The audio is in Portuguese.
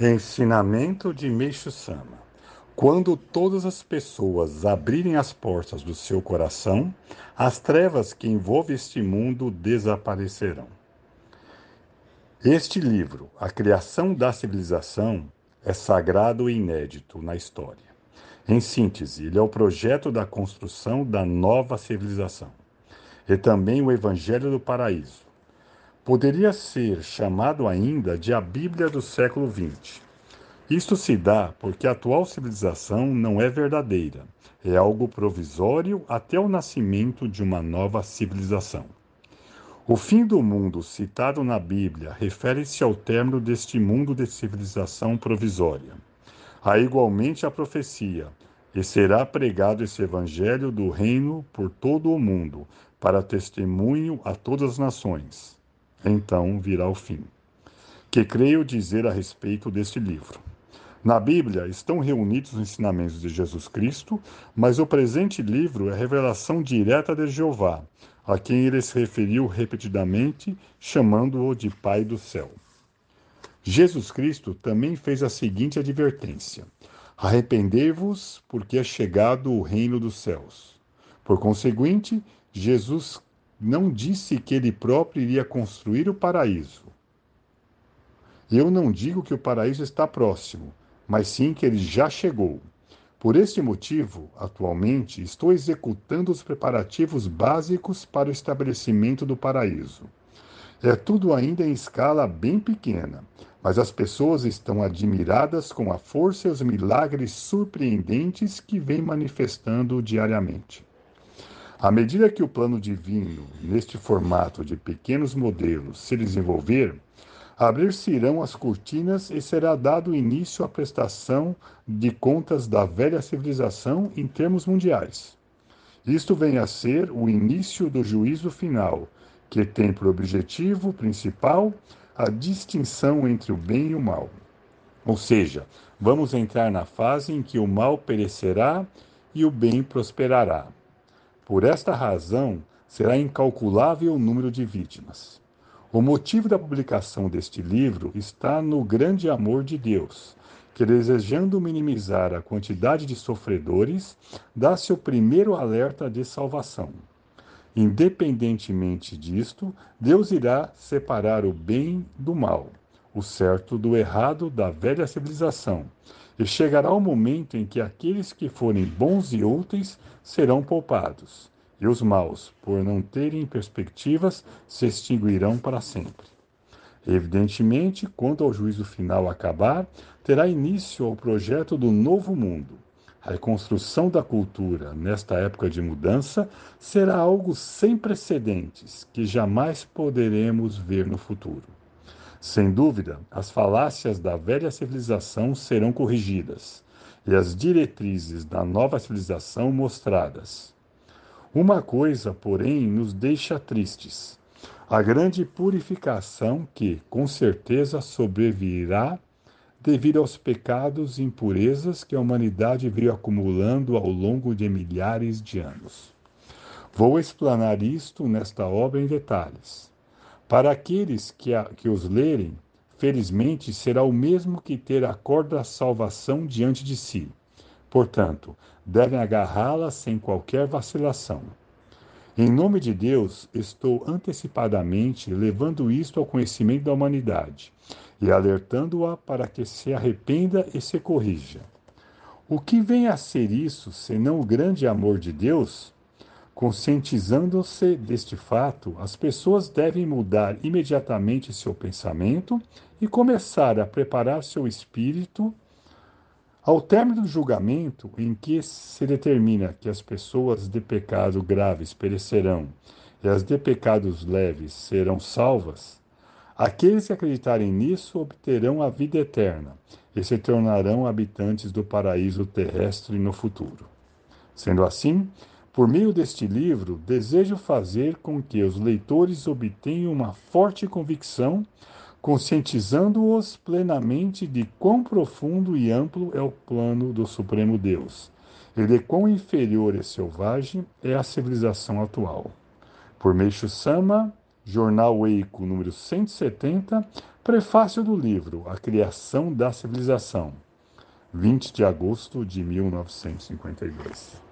Ensinamento de Meixo Sama. Quando todas as pessoas abrirem as portas do seu coração, as trevas que envolvem este mundo desaparecerão. Este livro, A Criação da Civilização, é sagrado e inédito na história. Em síntese, ele é o projeto da construção da nova civilização. E também o Evangelho do Paraíso, Poderia ser chamado ainda de a Bíblia do século XX. Isto se dá porque a atual civilização não é verdadeira, é algo provisório até o nascimento de uma nova civilização. O fim do mundo citado na Bíblia refere-se ao término deste mundo de civilização provisória. Há igualmente a profecia, e será pregado esse evangelho do reino por todo o mundo, para testemunho a todas as nações então virá o fim. Que creio dizer a respeito deste livro. Na Bíblia estão reunidos os ensinamentos de Jesus Cristo, mas o presente livro é revelação direta de Jeová, a quem ele se referiu repetidamente, chamando-o de Pai do céu. Jesus Cristo também fez a seguinte advertência: Arrependei-vos, porque é chegado o reino dos céus. Por conseguinte, Jesus não disse que ele próprio iria construir o paraíso. Eu não digo que o paraíso está próximo, mas sim que ele já chegou. Por este motivo, atualmente, estou executando os preparativos básicos para o estabelecimento do paraíso. É tudo ainda em escala bem pequena, mas as pessoas estão admiradas com a força e os milagres surpreendentes que vem manifestando diariamente. À medida que o plano divino, neste formato de pequenos modelos, se desenvolver, abrir-se-irão as cortinas e será dado início à prestação de contas da velha civilização em termos mundiais. Isto vem a ser o início do juízo final, que tem por objetivo principal a distinção entre o bem e o mal. Ou seja, vamos entrar na fase em que o mal perecerá e o bem prosperará. Por esta razão, será incalculável o número de vítimas. O motivo da publicação deste livro está no grande amor de Deus, que, desejando minimizar a quantidade de sofredores, dá seu primeiro alerta de salvação. Independentemente disto, Deus irá separar o bem do mal, o certo do errado da velha civilização, e chegará o momento em que aqueles que forem bons e úteis serão poupados, e os maus, por não terem perspectivas, se extinguirão para sempre. Evidentemente, quando ao juízo final acabar, terá início o projeto do novo mundo. A reconstrução da cultura nesta época de mudança será algo sem precedentes que jamais poderemos ver no futuro. Sem dúvida, as falácias da velha civilização serão corrigidas e as diretrizes da nova civilização mostradas. Uma coisa, porém, nos deixa tristes: a grande purificação que, com certeza, sobrevirá devido aos pecados e impurezas que a humanidade veio acumulando ao longo de milhares de anos. Vou explanar isto nesta obra em detalhes. Para aqueles que, a, que os lerem, felizmente será o mesmo que ter a corda da salvação diante de si. Portanto, devem agarrá-la sem qualquer vacilação. Em nome de Deus, estou antecipadamente levando isto ao conhecimento da humanidade e alertando-a para que se arrependa e se corrija. O que vem a ser isso, senão o grande amor de Deus? Conscientizando-se deste fato, as pessoas devem mudar imediatamente seu pensamento e começar a preparar seu espírito. Ao término do julgamento, em que se determina que as pessoas de pecado graves perecerão e as de pecados leves serão salvas, aqueles que acreditarem nisso obterão a vida eterna e se tornarão habitantes do paraíso terrestre no futuro. Sendo assim, por meio deste livro, desejo fazer com que os leitores obtenham uma forte convicção, conscientizando-os plenamente de quão profundo e amplo é o plano do Supremo Deus, e de quão inferior e selvagem é a civilização atual. Por Meixo Sama, Jornal Eiko número 170, Prefácio do livro A Criação da Civilização, 20 de agosto de 1952.